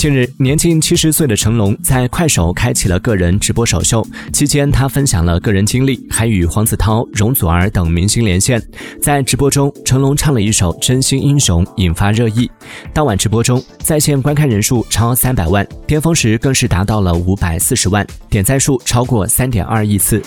近日年近七十岁的成龙在快手开启了个人直播首秀期间他分享了个人经历还与黄子韬容祖儿等明星连线。在直播中成龙唱了一首真心英雄引发热议。当晚直播中在线观看人数超三百万巅峰时更是达到了五百四十万点赞数超过三点二亿次。